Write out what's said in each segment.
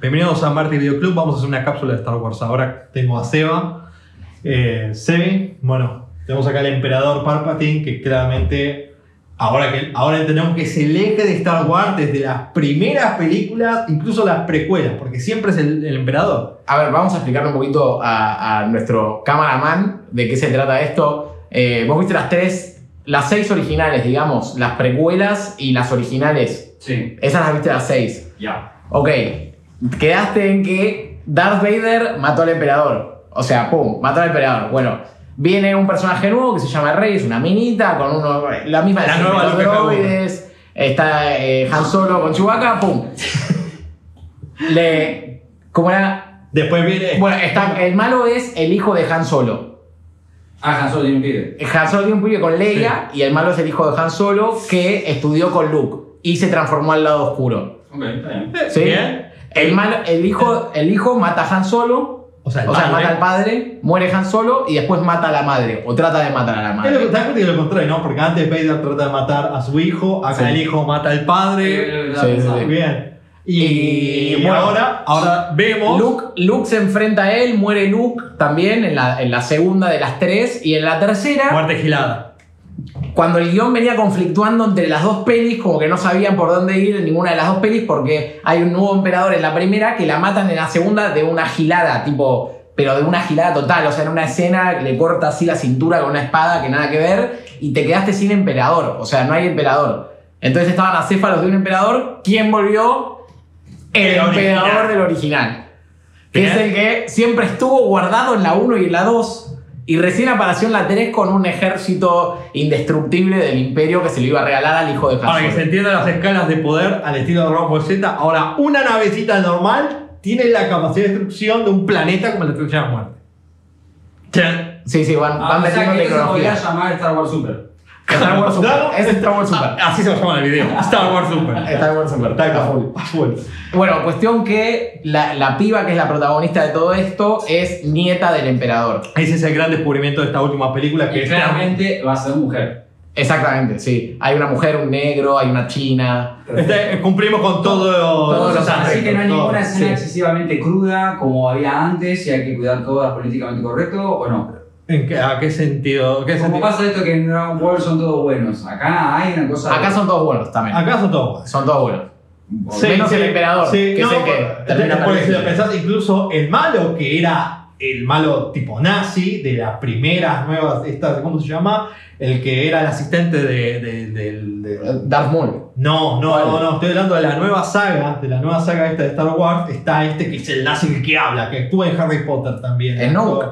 Bienvenidos a Marty Video Club. Vamos a hacer una cápsula de Star Wars. Ahora tengo a Seba. Eh, Sebi, bueno, tenemos acá al emperador Palpatine, que claramente ahora, que, ahora entendemos que es el eje de Star Wars desde las primeras películas, incluso las precuelas, porque siempre es el, el emperador. A ver, vamos a explicarle un poquito a, a nuestro cameraman de qué se trata esto. Eh, vos viste las tres, las seis originales, digamos, las precuelas y las originales. Sí, Esas las viste las seis. ya. Ok, quedaste en que Darth Vader mató al emperador. O sea, pum, mató al emperador. Bueno, viene un personaje nuevo que se llama Rey, es una minita con uno, la misma La nueva los droides. Está eh, Han Solo con Chewbacca, pum. Le. ¿Cómo era? Después viene. Bueno, está, el malo es el hijo de Han Solo. Ah, Han Solo tiene un pibe. Han Solo tiene un pibe con Leia y el malo es el hijo de Han Solo que estudió con Luke y se transformó al lado oscuro. Ok, está bien. ¿Sí? Bien. El, malo, el, hijo, el hijo mata a Han Solo, O sea, o sea, mata al padre, muere Han Solo y después mata a la madre, o trata de matar a la Es lo madre. que lo contrario, ¿no? Porque antes Vader trata de matar a su hijo, acá Sí. el hijo mata al padre. Sí, sí, sí. Bien. Y, Y, y bueno, ahora, ahora vemos. Luke, Luke se enfrenta a él, muere Luke también en la, en la segunda de las tres y en la tercera, Muerte gilada. Cuando el guion venía conflictuando entre las dos pelis, como que no sabían por dónde ir en ninguna de las dos pelis porque hay un nuevo emperador en la primera que la matan en la segunda de una gilada, tipo, pero de una gilada total, o sea, en una escena le corta así la cintura con una espada que nada que ver y te quedaste sin emperador, o sea, no hay emperador. Entonces estaban acéfalos de un emperador, ¿quién volvió? El, El emperador original. del original. Que es el que siempre estuvo guardado en la 1 y en la 2. Y recién apareció en la 3 con un ejército indestructible del imperio que se le iba a regalar al hijo de Han Para que se entiendan las escalas de poder al estilo de Dragon Z, ahora una navecita normal tiene la capacidad de destrucción de un planeta como la destrucción de la muerte. Sí, sí, van, Ah, van o sea metiendo que esto se podría llamar Star Wars Super. Star Wars Super. Claro. Es Star Wars Super. Ah, Así se va a llamar el video. Star Wars Super. Star Wars Super. Está a full. a full. Bueno, cuestión que la, la piba que es la protagonista de todo esto es nieta del emperador. Ese es el gran descubrimiento de esta última película que Y claramente va a ser mujer. Exactamente, sí. Hay una mujer, un negro, hay una china. Este, cumplimos con todo, Todos los aspectos, Así que no hay todo. ninguna escena sí. excesivamente cruda como había antes y hay que cuidar todas políticamente correcto o no. ¿En qué, ¿A qué sentido? ¿Qué Como sentido? pasa esto que en Dragon Ball son todos buenos. Acá hay una cosa. Acá son todos buenos también. Acá son todos. Son todos buenos. Sí, Menos sí, el emperador, sí, que no, el que porque si lo pensás, incluso el malo que era el malo tipo nazi de las primeras nuevas, estas, ¿cómo se llama? El que era el asistente de, de- del- de- Darth Maul. No, no, no, no, estoy hablando de la nueva saga, de la nueva saga esta de Star Wars, está este que es el nazi el que habla, que actúa en Harry Potter también. ¿Snoke?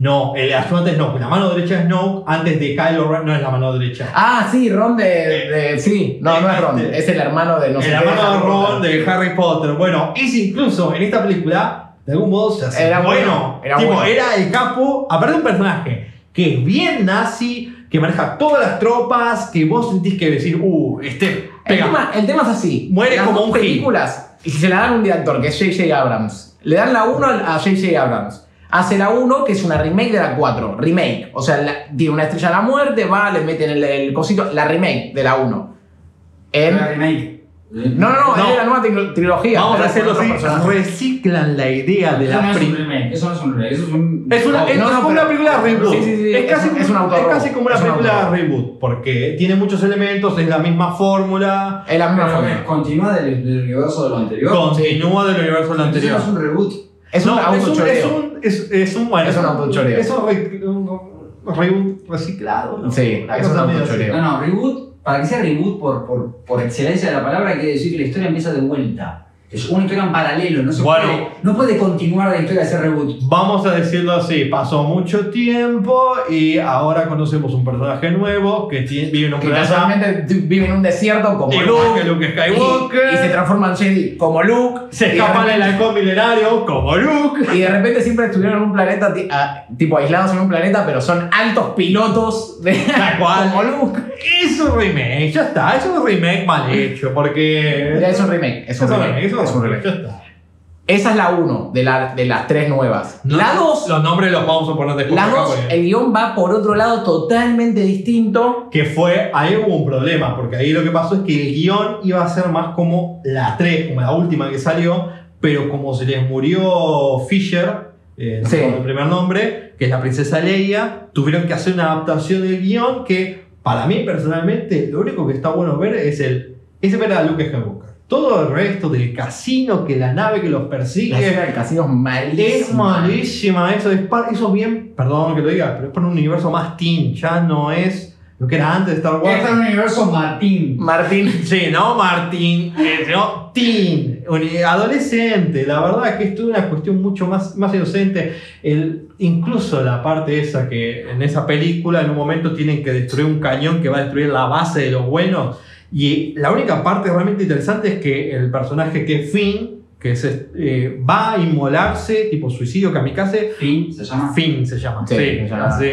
No, el ayudante es Snoke, la mano derecha es Snoke, antes de Kylo Ren no es la mano derecha. Ah, sí, Ron de. de- sí, no, no es Ron. Es el hermano de no sé el qué. hermano de Harry Ron Potter. de Harry Potter. Bueno, ese incluso en esta película, de algún modo se hace Era bueno. bueno, era Tipo, bueno. era el capo, aparte de un personaje que es bien nazi, que maneja todas las tropas, que vos sentís que decir, uh, este El pega. tema, el tema es así. Muere Las como dos un gil. películas, y si se la dan a un director que es J.J. Abrams, le dan la 1 a J.J. Abrams. Hace la 1, que es una remake de la 4. Remake. O sea, la- tiene una estrella de la muerte, va, le meten el, el cosito. La remake de la 1. En- Una remake. No, no, no, No. es de la nueva tri- trilogía. Vamos a hacerlo así, reciclan la idea de Eso la no es un primera. remake. Eso no es un remake. Eso es un. Es una, es, No, es no, como una película reboot. Sí, sí, sí, es, casi, es- es un como- autorrobo. es casi como una Es un película autorrobo. reboot, porque tiene muchos elementos, es la misma fórmula, Es la misma Pero, forma. Continúa del, del universo de lo anterior. continúa del universo de lo anterior. no es un reboot. Es un No, es un, es es, un, bueno, Es un autochoreo. Es un, re- un reboot reciclado. ¿no? Sí, Una es un autochoreo. No, no, reboot, para que sea reboot por, por, por excelencia de la palabra, quiere decir que la historia empieza de vuelta. Es una historia en paralelo, no se Bueno. puede, no puede continuar la historia de ese reboot. Vamos a decirlo así, pasó mucho tiempo y ahora conocemos un personaje nuevo que tiene- vive en un Que casualmente vive en un desierto como Luke. Luke y, Skywalker. y se transforma en Jedi como Luke. se y escapan del halcón milenario como Luke. Y de repente siempre estuvieron en un planeta, ah, tipo aislados en un planeta, pero son altos pilotos de como Luke. Es un remake, ya está, es un remake mal hecho, porque... Ya Es un remake, es un remake. es un es un. Esa es la 1 de, la, de las tres nuevas. No, la 2, Los nombres los vamos a poner después. la acá, 2, porque- el guion va por otro lado totalmente distinto. Que fue, ahí hubo un problema, porque ahí lo que pasó es que el guion iba a ser más como la 3, como la última que salió, pero como se les murió Fisher, eh, no Sí. el primer nombre, que es la princesa Leia, tuvieron que hacer una adaptación del guion que, para mí personalmente, lo único que está bueno ver es el. es ver a Luke Skywalker. Todo el resto del casino, que la nave que los La persigue. escena del casino es malísima. Es malísima, eso es, eso es bien, perdón que lo diga, pero es para un universo más teen, ya no es lo que era antes de Star Wars. Este es un universo Martín. Martín. Sí, no Martín, eh, no teen, adolescente. La verdad es que esto es una cuestión mucho más, más inocente. El, incluso la parte esa que en esa película en un momento tienen que destruir un cañón que va a destruir la base de los buenos. Y la única parte realmente interesante es que el personaje que es Finn, que es, eh, va a inmolarse, tipo suicidio kamikaze, Fin, se llama. Finn se llama. Sí, Sí, se llama. así.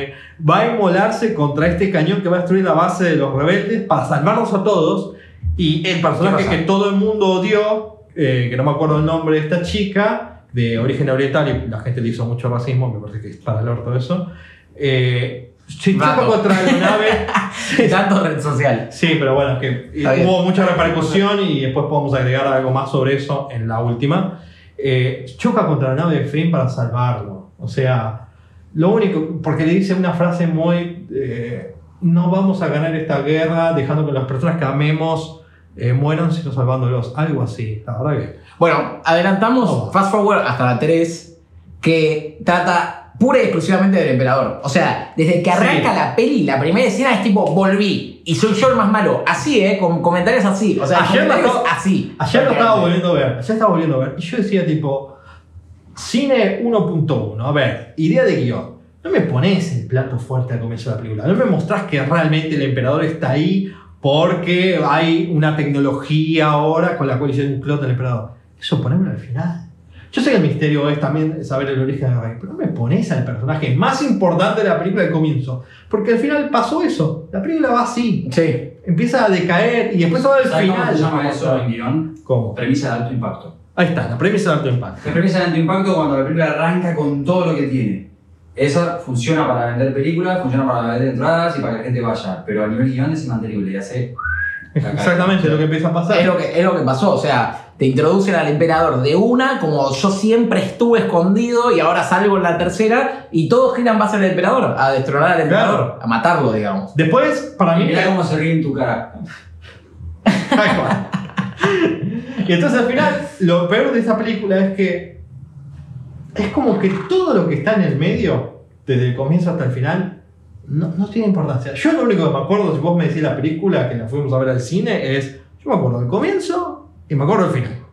Va a inmolarse contra este cañón que va a destruir la base de los rebeldes para salvarlos a todos. Y el personaje que todo el mundo odió, eh, que no me acuerdo el nombre de esta chica, de origen oriental, y la gente le hizo mucho racismo, me parece que es para el orto eso. Eh, se choca contra la nave. Tanto red social. Sí, pero bueno, es que hubo mucha repercusión y después podemos agregar algo más sobre eso en la última. Eh, choca contra la nave de Finn para salvarlo. O sea, lo único, porque le dice una frase muy... eh, no vamos a ganar esta guerra dejando que las personas que amemos eh, mueran, sino salvándolos. Algo así, la verdad que... Bueno, adelantamos Oh. fast forward hasta la 3, que trata pura y exclusivamente del emperador. O sea, desde que arranca Sí. la peli, la primera escena es tipo, volví y soy yo el más malo. Así, ¿eh? Con comentarios así. O sea, Ayer comentarios estaba- así. Ayer lo estaba volviendo a ver, ayer estaba volviendo a ver, y yo decía tipo, cine 1.1, a ver, idea de guion. No me pones el plato fuerte al comienzo de la película, no me mostrás que realmente el emperador está ahí porque hay una tecnología ahora con la cual hicieron un clon del emperador. Eso ponémelo al final. Yo sé que el misterio es también saber el origen del rey, pero no me pones al personaje más importante de la película al comienzo, porque al final pasó eso. La película va así, Sí. empieza a decaer y después va al ¿Sabes cómo final. se llama eso en guion? ¿Cómo? Premisa de alto impacto. Ahí está, la premisa de alto impacto. La premisa de alto impacto cuando la película arranca con todo lo que tiene. Esa funciona para vender películas, funciona para vender entradas y para que la gente vaya. Pero a nivel guion es inmantenible y hace. Exactamente lo que empieza a pasar. Es lo, que, es lo que pasó, o sea, te introducen al emperador de una, como yo siempre estuve escondido y ahora salgo en la tercera, y todos giran base al emperador, a destronar al emperador, a matarlo, digamos. Después, para mí. mira cómo se ríe en tu cara. Y entonces al final, lo peor de esta película es que. Es como que todo lo que está en el medio, desde el comienzo hasta el final, no, no tiene importancia. Yo lo único que me acuerdo, si vos me decís la película que la fuimos a ver al cine, es. Yo me acuerdo del comienzo y me acuerdo del final.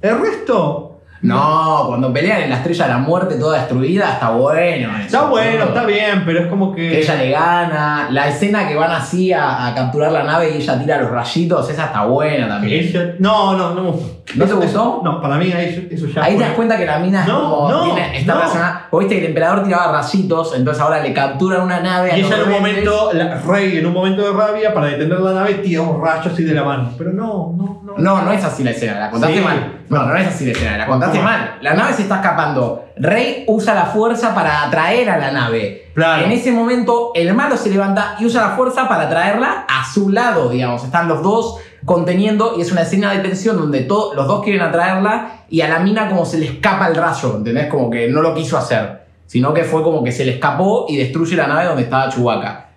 El resto. No, cuando pelean en la estrella de la muerte toda destruida, está bueno. eso, Está bueno, está bien, pero es como que. Que ella le gana, la escena que van así a, a capturar la nave y ella tira los rayitos, esa está buena también. Ella- no, no, no me gustó. ¿No te gustó? no, para mí eso ya Ahí te das cuenta que la mina es No, como no, tiene- está no. relacionada. Viste que el emperador tiraba rayitos, entonces ahora le capturan una nave a Y ella en un momento, la, Rey en un momento de rabia, para detener la nave, tira un rayo así de la mano. Pero no, no, no. No, no es así la escena, la contaste Sí. mal. No, no es así la escena, la contaste Mal. La nave se está escapando. Rey usa la fuerza para atraer a la nave. Claro. En ese momento, el malo se levanta y usa la fuerza para traerla a su lado, digamos. Están los dos conteniendo y es una escena de tensión donde to- los dos quieren atraerla y a la mina como se le escapa el rayo, ¿entendés? Como que no lo quiso hacer, sino que fue como que se le escapó y destruye la nave donde estaba Chewbacca.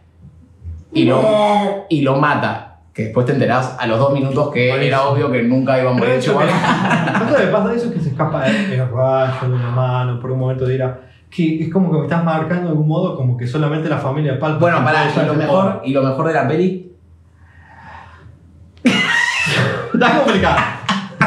Y lo, y lo mata. Que después te enterás a los dos minutos que era obvio que nunca iba a morir Eso Chewbacca. lo que pasa eso es que se escapa el, rayo de una mano, por un momento dirá que es como que me estás marcando de algún modo como que solamente la familia de Palpatine Bueno, pará, y lo, mejor, y lo mejor de la peli Está complicado.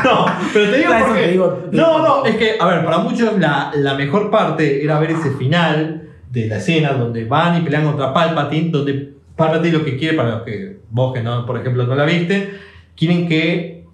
No, pero te digo Eso por te qué. digo- te No, no, es que, a ver, para muchos la, la mejor parte era ver ese final de la escena donde van y pelean contra Palpatine, donde Palpatine lo que quiere, para los que vos que no, por ejemplo, no la viste, quieren que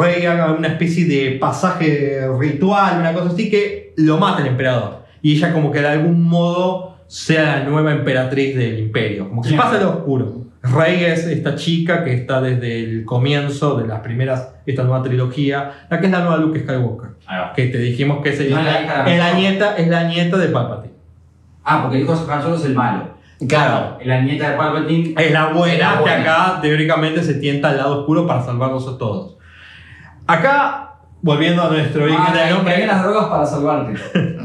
Rey haga una especie de pasaje ritual, una cosa así, que lo mate el emperador. Y ella como que de algún modo sea la nueva emperatriz del imperio, como que se pasa lo oscuro. Rey es esta chica que está desde el comienzo de las primeras, esta nueva trilogía, la que es la nueva Luke Skywalker, que te dijimos que sería No es la la, hija es la nieta, es la nieta de Palpatine. Ah, porque el hijo de Han Solo es el malo. Claro. La nieta de Palpatine. Es la buena, que acá teóricamente se tienta al lado oscuro para salvarlos a todos. Acá volviendo a nuestro origen Ah, del caen nombre. las drogas para salvarte.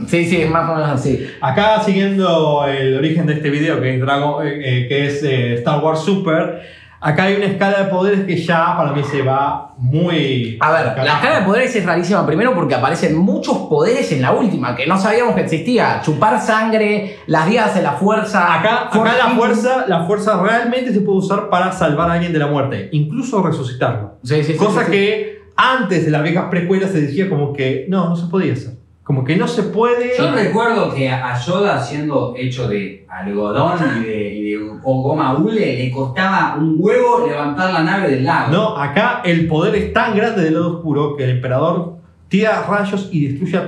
Sí, sí, es más o menos así. Acá siguiendo el origen de este video, que es, Dragon, eh, eh, que es eh, Star Wars Super, acá hay una escala de poderes que ya para mí se va muy... A ver, carajo. la escala de poderes es rarísima primero porque aparecen muchos poderes en la última que no sabíamos que existía. Chupar sangre, las días de la fuerza. Acá, acá la fuerza, la fuerza realmente se puede usar para salvar a alguien de la muerte, incluso resucitarlo. Sí, sí, sí, Cosa sí. que antes de las viejas precuelas se decía como que no, no se podía hacer. Como que no se puede. Yo recuerdo que a Yoda siendo hecho de algodón y de, y de- o goma hule le costaba un huevo levantar la nave del lago. No, acá el poder es tan grande del lado oscuro que el emperador tira rayos y destruye a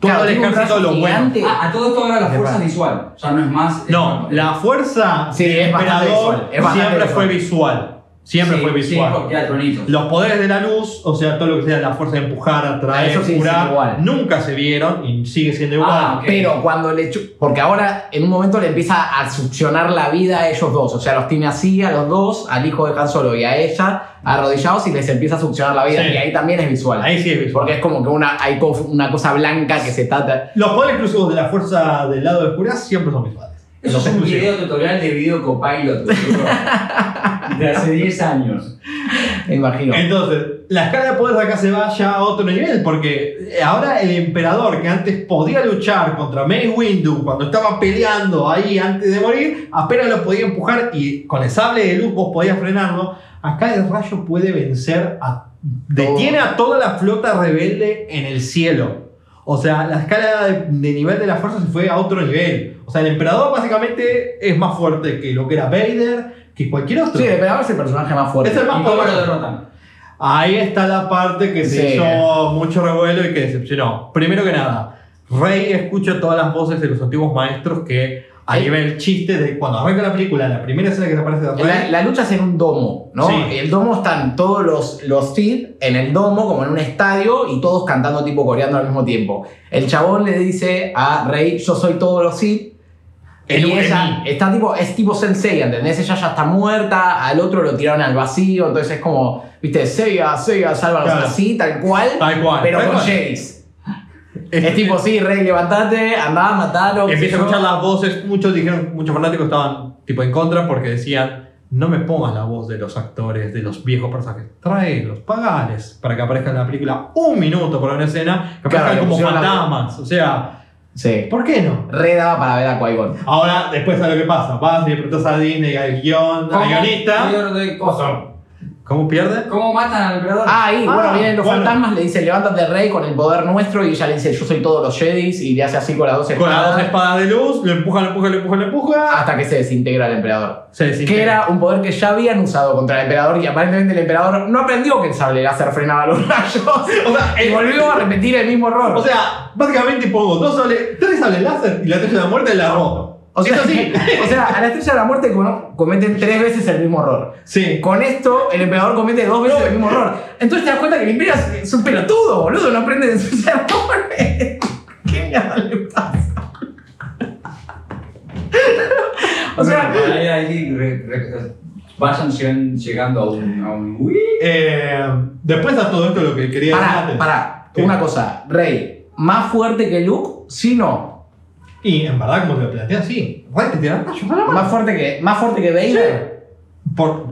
todo Claro, el ejército de los buenos. gigante. Ah, a todo esto ahora la fuerza verdad. visual. Ya no es más. No, la fuerza Sí, del es emperador visual, es siempre visual. fue visual. Siempre Sí, fue sí, visual. porque era tronitos. Los poderes de la luz, o sea, todo lo que sea la fuerza de empujar, atraer, sí, curar, sí, igual. nunca se vieron y sigue siendo igual. Ah, ok. Pero cuando le Porque ahora en un momento le empieza a succionar la vida a ellos dos. O sea, los tiene así a los dos, al hijo de Han Solo y a ella, arrodillados y les empieza a succionar la vida. Sí. Y ahí también es visual. Ahí sí es visual. Porque es como que una, hay una cosa blanca que se está. Los poderes exclusivos de la fuerza del lado de oscuridad siempre son visuales. Eso es un video tutorial de video copilot. de hace 10 años. Me imagino. Entonces, la escala de poderes de acá se va ya a otro nivel, porque ahora el emperador que antes podía luchar contra Mace Windu cuando estaba peleando ahí antes de morir, apenas lo podía empujar y con el sable de luz vos podías frenarlo. Acá el rayo puede vencer a. detiene a toda la flota rebelde en el cielo. O sea, la escala de, de nivel de la fuerza se fue a otro nivel. O sea, el emperador básicamente es más fuerte que lo que era Vader, que cualquier otro. Sí, el emperador es el personaje más fuerte. Es el más ¿Y cómo lo poderoso. derrotan? Ahí está la parte que se Sí. hizo mucho revuelo y que decepcionó. Primero que nada, Rey escucha todas las voces de los antiguos maestros que a nivel chiste de cuando arranca la película, la primera escena que se aparece de La, la lucha es en un domo, ¿no? Sí. El domo están todos los, los Sith en el domo, como en un estadio, y todos cantando tipo coreando al mismo tiempo. El chabón le dice a Rey, yo soy todos los Sith. El- y el ella mí. está tipo, es tipo Sensei, ¿entendés? Ella ya está muerta, al otro lo tiraron al vacío, entonces es como, viste, Seiya, Seiya, sálvanos Claro. así, tal cual, tal cual. pero tal con cual. Es tipo, sí, Rey, levantate, andá, matalo. qué Empieza a escuchar las voces, muchos dijeron, muchos fanáticos estaban tipo en contra porque decían, no me pongas la voz de los actores, de los viejos personajes, tráelos, pagales para que aparezcan en la película un minuto por una escena, que aparezcan como fantasmas. O sea, Sí. ¿por qué no? Re daba para ver a Qui-Gon. Ahora, después a lo que pasa, vas y le preguntas a Disney, al guion, al ¿Cómo guionista, pierde coso? ¿Cómo pierde? ¿Cómo matan al emperador? Ah, ahí, Ah, bueno, vienen los bueno. fantasmas, le dice, levántate rey con el poder nuestro, y ella le dice, yo soy todos los Jedis, y le hace así con las dos Con las espadas, dos espadas de luz, lo empuja, lo empuja, lo empuja, lo empuja. hasta que se desintegra el emperador. Se desintegra. Que era un poder que ya habían usado contra el emperador, y aparentemente el emperador no aprendió que el sable láser frenaba los rayos, O sea, y volvió a repetir el mismo error. o sea, básicamente pongo dos sables, tres sables láser y la estrella de la muerte la roto. O sea, Eso sí. o sea, a la estrella de la muerte cono- cometen tres veces el mismo error. Sí. Con esto, el emperador comete dos veces el mismo error. Entonces te das cuenta que el imperio es- un pelotudo, boludo, no aprende de sus errores. ¿Qué mierda le pasa? o sea, Bueno, ahí, ahí, re- re- vayan llegan- llegando a un. A un. Eh, después a todo esto lo que quería decir pará, antes. pará, una cosa, Rey, ¿más fuerte que Luke? Sí, no. Y en verdad, como te lo planteas, sí. Rey te tira rayos a la mano. ¿Más fuerte que, más fuerte que Vader? Por...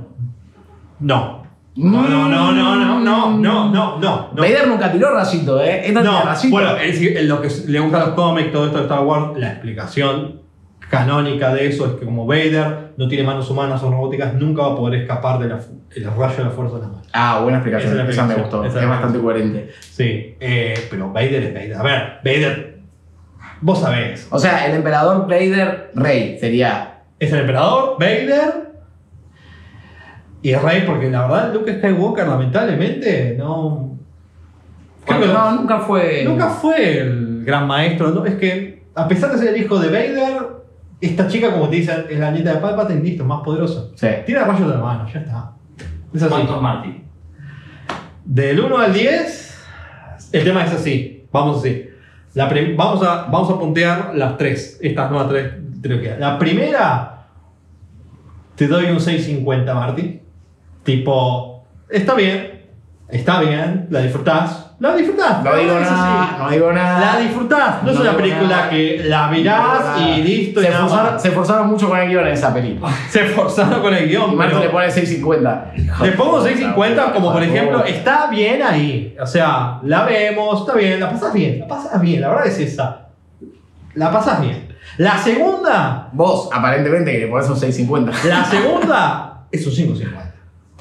No. No, no, no, no, no, no, no, no, no. Vader nunca tiró rayito, ¿eh? Esta No, tira rayito. bueno, es decir, en lo que le gusta a los cómics, todo esto de Star Wars, la explicación canónica de eso es que como Vader no tiene manos humanas, son robóticas, nunca va a poder escapar del rayo de la fuerza de las manos. Ah, buena explicación, Esa es la esa me explicación, gustó, esa es bastante coherente. Sí, eh, pero Vader es Vader. A ver, Vader, vos sabés, O sea, el emperador Vader, Rey, sería es el emperador, Vader y es rey porque la verdad Luke Skywalker lamentablemente no... Creo que no, nunca fue. Nunca fue el gran maestro, ¿no? Es que, a pesar de ser el hijo de Vader, esta chica, como te dicen, es la nieta de Palpatine, listo, más poderosa. Sí. Tiene rayos de la mano, ya está. Es así. ¿Cuántos Marty? Del 1 al 10, el tema es así. Vamos así. Vamos, a, vamos a puntear las tres, estas nuevas tres trilogías. La primera, te doy un 650, Marty. Tipo, está bien, está bien, la disfrutás, La disfrutás. No digo nada, no digo nada. La disfrutás. No, es una película nada. que la mirás nada. y listo y Se nada esforzaron, más. se esforzaron mucho con el guion en esa película. Se esforzaron con el guion. Y le pone 6.50. Le pongo 6.50 como por ejemplo, está bien ahí. O sea, la vemos, está bien, la pasas bien, la pasas bien, la verdad es esa. La pasas bien. La segunda, Vos, aparentemente, que le pones un 6.50. la segunda es un 5.50.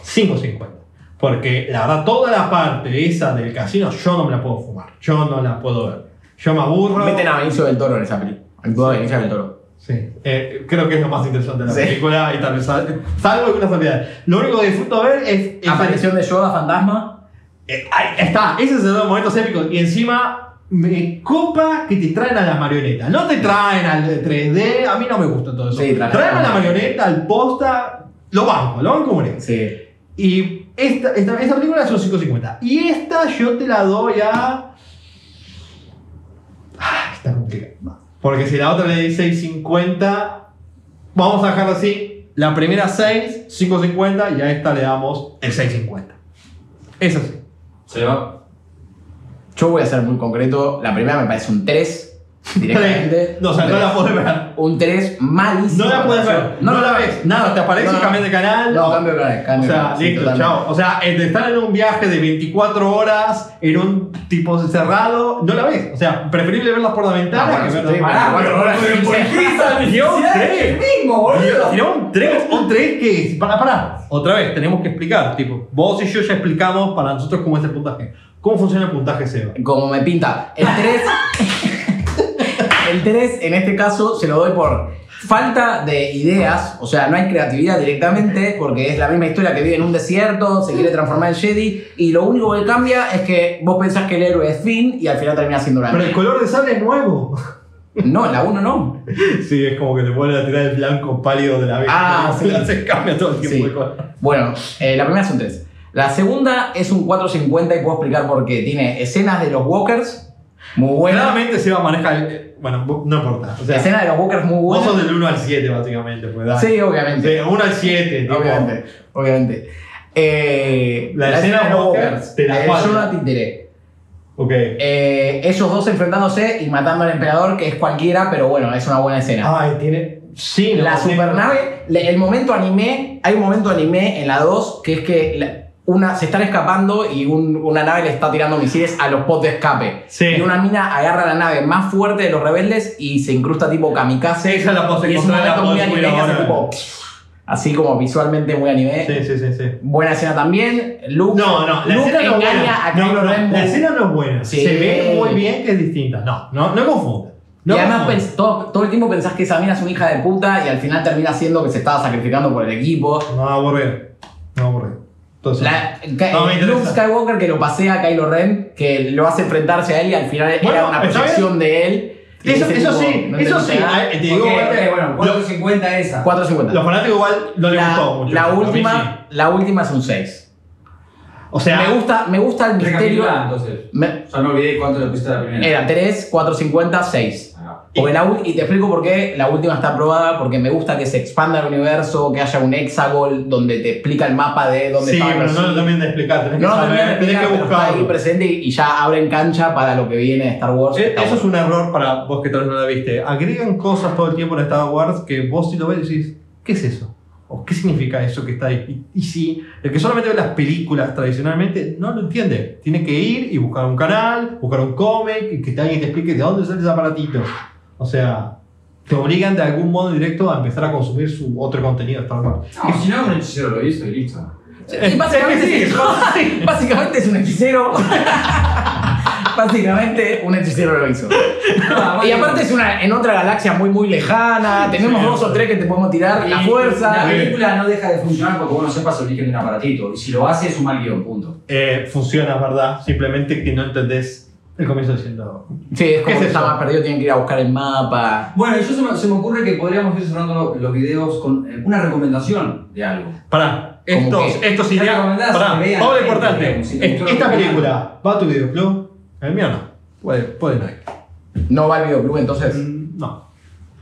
5.50. Porque la verdad, toda la parte esa del casino yo no me la puedo fumar. Yo no la puedo ver. Yo me aburro. Meten a Benicio del Toro en esa película. Actúa Benicio del Toro. Sí, eh, creo que es lo más interesante de la Sí. película y tal vez sal- salvo algunas salvedades. Lo único que disfruto ver es, es Aparición de Yoda fantasma. Eh, ahí está, ese es los momentos épicos. Y encima me copa que te traen a las marionetas. No te traen al de 3D, a mí no me gusta todo eso. Sí, traen- a la marioneta, al posta, lo banco, lo banco como. Sí. Y esta, esta, esta película es un 5.50. Y esta yo te la doy a. Ah, está complicado. Porque si la otra le di 6.50, vamos a dejarla así. La primera 6, 5.50 y a esta le damos el 6.50. Es así. Se va. Yo voy a ser muy concreto. La primera me parece un 3. Directamente. No, o sea, no la 3. puedes ver. Un 3 malísimo. No la puedes ver. No, la ves. Nada, te aparece No, no. de canal. No, cambio de canal. O Cambio sea, canal, listo, chao. O sea, el de estar en un viaje de 24 horas en un tipo cerrado, no la ves. O sea, preferible verla por la ventana bueno, que sí, verla sí, pará, pero- horas pero ¿por quince. qué esa Tiró un necesidad tres. del mismo, boludo? Tiró un 3, un 3 que. Para, para. Otra vez, tenemos que explicar. Tipo, vos y yo ya explicamos para nosotros cómo es el puntaje. ¿Cómo funciona el puntaje, Seba? Como me pinta. El 3. el 3, en este caso, se lo doy por falta de ideas. O sea, no hay creatividad directamente, porque es la misma historia que vive en un desierto, se quiere transformar en Jedi, y lo único que cambia es que vos pensás que el héroe es Finn y al final termina siendo una Pero el color de sable es nuevo. No, en la 1 no. Sí, es como que te vuelven a tirar el blanco pálido de la vez. Ah, sí. Se cambia todo el tiempo Sí. de color. Bueno, eh, la primera es un 3. La segunda es un 4.50 y puedo explicar por qué. Tiene escenas de los Walkers muy buenas. Claramente se va a manejar. eh, Bueno, no importa. O sea, escenas de los Walkers muy vos buenas. sos del 1 al 7, básicamente. Pues, dale. Sí, obviamente. De 1 al 7, tipo. Obviamente, obviamente. Eh, La escena de los Walker, Walkers, te la la de cuadro. Yoda Títere. Ok. Eh, ellos dos enfrentándose y matando al emperador, que es cualquiera, pero bueno, es una buena escena. Ay, tiene. Sí, no, la supernave, le- el momento anime, hay un momento anime en la 2 que es que la- una, se están escapando y un- una nave le está tirando misiles a los pods de escape. Sí. Y una mina agarra la nave más fuerte de los rebeldes y se incrusta tipo kamikaze. Esa la puedo y es un momento muy anime que hace tipo. Así como visualmente muy anime. Sí, sí, sí, sí. Buena escena también. Luke, No, no, la Luke escena no es engaña buena. a No, Kylo no, Ren. la escena no es buena. Sí. Se ve muy bien que es distinta. No, no, no confundan. No y además todo, todo el tiempo pensás que esa mina es una hija de puta y al final termina siendo que se estaba sacrificando por el equipo. No, aburrido. No, aburrido. Entonces, La- No Luke. Skywalker que lo pasea a Kylo Ren, que lo hace enfrentarse a él y al final Bueno, era una proyección de él. Eso, eso tipo, sí, no eso sí. nada. Te digo, ok, bueno, lo- 450 esa. 4.50. los fanáticos igual no les gustó La, mucho. la última, la última es un 6. sí. O sea, me, gusta, me gusta el misterio. Entonces. Me- Ya me olvidé cuánto le pusiste a la primera. era 3, 4.50, 6. Porque la y te explico por qué la última está aprobada, porque me gusta que se expanda el universo, que haya un hexagol donde te explica el mapa de dónde sí, estaba pero no lo terminen de explicar. Tenés No que terminan saber, tenés explicar, que pero está ahí presente y y ya abren cancha para lo que viene de Star Wars. Eh, Está Eso es un error para vos que tal vez no la viste. Agregan cosas todo el tiempo en Star Wars que vos si lo ves decís, ¿qué es eso? ¿O qué significa eso que está ahí? Y, y si el que solamente ve las películas tradicionalmente no lo entiende, tiene que ir y buscar un canal, buscar un cómic y que alguien te explique de dónde sale ese aparatito. O sea, te obligan de algún modo directo a empezar a consumir su otro contenido Star Wars. No, si no, un hechicero lo hizo y listo. Y básicamente, es, sí, básicamente es un hechicero. básicamente un hechicero lo hizo. Y aparte es una en otra galaxia muy muy lejana. Tenemos Sí. dos o tres que te podemos tirar. La fuerza. La película no deja de funcionar porque vos no sepas el origen de un aparatito. Y si lo hace es un mal guion, punto. Eh, funciona, ¿verdad? Simplemente que no entendés el comienzo diciendo. Sí, es ¿Qué como que está más perdido, tienen que ir a buscar el mapa. Bueno, yo se me, se me ocurre que podríamos ir cerrando los videos con eh, una recomendación de algo. Pará, ¿Cómo estos, estos ¿Qué ideas. Pará, Que vean, todo lo que importante. si es- esta película, ¿va a tu videoclub? El mío no. Puede, puede no ir. No va al videoclub entonces. Mm, No,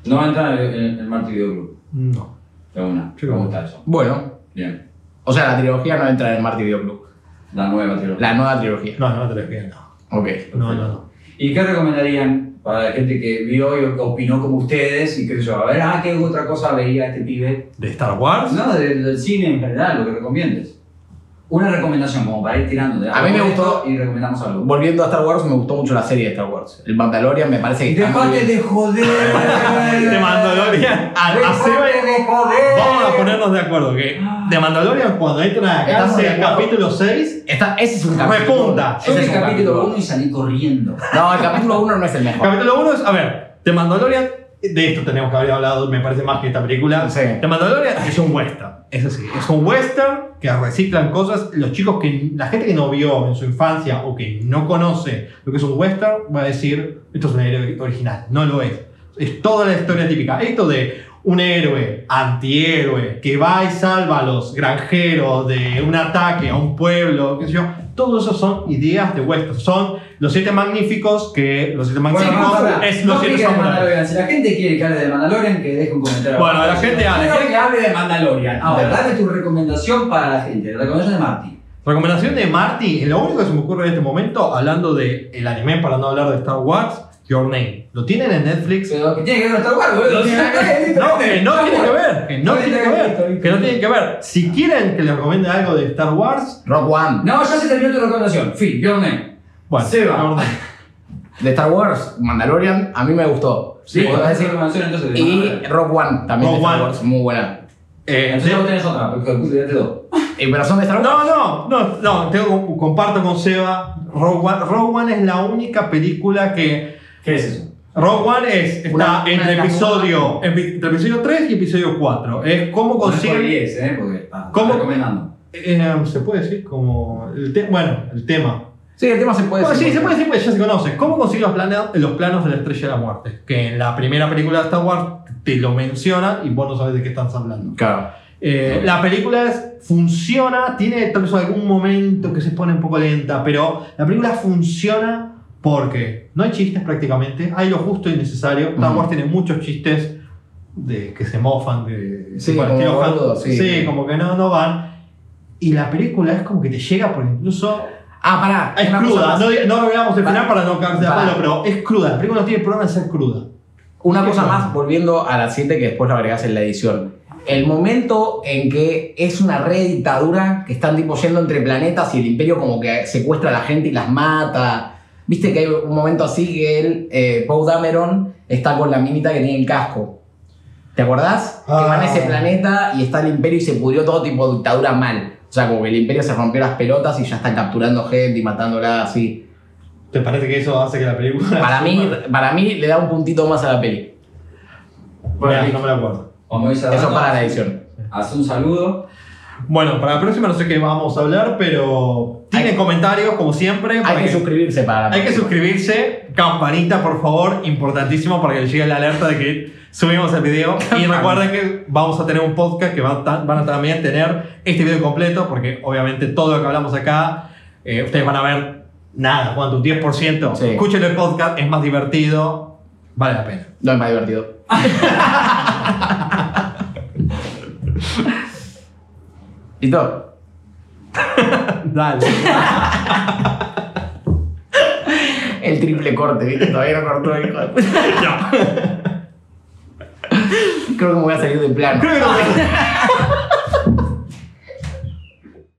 No va a entrar en el, el Marty Video Club. no. De una. Sí, Me gusta eso. Bueno, Bien. o sea, la trilogía no entra en el Marty Videoclub. La nueva trilogía. La nueva trilogía. No, no te lo no. Ok. No, no, no. ¿Y qué recomendarían para la gente que vio y opinó como ustedes y qué sé yo? A ver, ah, ¿qué otra cosa veía este pibe? ¿De Star Wars? No, del, del cine en general, lo que recomiendes. Una recomendación, como para ir tirando de A mí me algo gustó- y recomendamos algo. Volviendo a Star Wars, me gustó mucho la serie de Star Wars. El Mandalorian me parece que está muy ¡Dejate bien. de joder! De Mandalorian a, a Seba- ¡Dejate de joder! Vamos a ponernos de acuerdo que de Mandalorian cuando entra a Estamos de cárcel acuerdo. capítulo 6, Está- ese es un capítulo. Repunta. Yo Ese vi es el un capítulo 1 y salí corriendo. No, el capítulo 1 no es el mejor. capítulo 1 es, a ver, de Mandalorian, de esto tenemos que haber hablado, me parece más que esta película. Sí. De Mandalorian es un western, eso sí, es un western que reciclan cosas. Los chicos que, la gente que no vio en su infancia o que no conoce lo que es un western va a decir, esto es un héroe original, no lo es. Es toda la historia típica. Esto de un héroe, antihéroe, que va y salva a los granjeros de un ataque a un pueblo, qué sé yo. Todo eso son ideas de western. Son los siete magníficos que los siete magníficos ahora, es no los siete piques de samuráis. Mandalorian. Si la gente quiere que hable de Mandalorian, que deje un comentario. Bueno, abajo. la gente hable. Quiero que hable de Mandalorian. Ahora, De- dame tu recomendación para la gente. La recomendación de Marty. Recomendación de Marty, lo único que se me ocurre en este momento, hablando del el anime para no hablar de Star Wars, Your Name. ¿Lo tienen en Netflix? Pero que tiene que ver con Star Wars, boludo. No que ver. No, que no tiene que ver, que no tiene que ver, que no tiene que ver. Si quieren que les recomiende algo de Star Wars, Rock One. No, ya se terminó tu recomendación. Fin, your name. bueno, Seba. Your Name. De Star Wars, Mandalorian, a mí me gustó. Sí, Puedo ¿cuál es tu decir. entonces? Y? Rock One, también de Star One. Wars, muy buena. Eh, Entonces de- vos tenés otra, porque ya te doy. Eh, ¿Pero son de Star Wars? no, no, no, no, tengo, comparto con Seba. Rogue One, Rogue One es la única película que. ¿Qué es eso? Rogue One es, está Una- entre, episodio, epi- entre episodio 3 y episodio 4. Es cómo consiguen. es ¿eh? Porque ah, ¿Cómo? recomendando. Eh, se puede decir como. El te- bueno, el tema. Sí, el tema se puede Bueno, sí, decir. se puede decir porque ya se conoce. ¿Cómo consigue los, planos, los planos de la estrella de la muerte? Que en la primera película de Star Wars te lo menciona y vos no sabes de qué estás hablando. Claro. Eh, la película es- funciona, tiene tal vez algún momento que se pone un poco lenta, pero la película funciona porque no hay chistes prácticamente, hay lo justo y necesario. Star. Wars tiene muchos chistes de que se mofan, de Sí, como Han- sí. como que no, no van. Y la película es como que te llega porque incluso Ah, pará. es cruda, no, no revelamos el final Para- no caerse de palo, pero es cruda. La película no tiene problema en ser cruda. Una ¿Qué cosa más, volviendo a la 7 que después lo agregás en la edición. El momento en que es una red dictadura que están tipo yendo entre planetas y el imperio como que secuestra a la gente y las mata. Viste que hay un momento así que él, eh, Poe Dameron, está con la minita que tiene el casco. ¿Te acordás? Que Ah. van a ese planeta y está el imperio y se pudrió todo tipo dictadura mal. O sea, como que el imperio se rompió las pelotas y ya están capturando gente y matándola así. ¿Te parece que eso hace que la película... Para mí, para mí le da un puntito más a la peli. Bueno, no me la acuerdo. Eso para la edición. Haz un saludo. Bueno, para la próxima no sé qué vamos a hablar, pero tienen Hay- comentarios como siempre. Hay que suscribirse para Hay que suscribirse, campanita por favor, importantísimo para que les llegue la alerta de que subimos el video. Y recuerden que vamos a tener un podcast que van, a- van a también tener este video completo, porque obviamente todo lo que hablamos acá, eh, ustedes van a ver nada, cuánto, un 10%. Sí. Escuchen el podcast, es más divertido, vale la pena. No es más divertido. ¿Listo? Dale. El triple corte, ¿viste? Todavía no cortó el hijo de puta. No. Creo que me voy a salir de plano. Creo que no.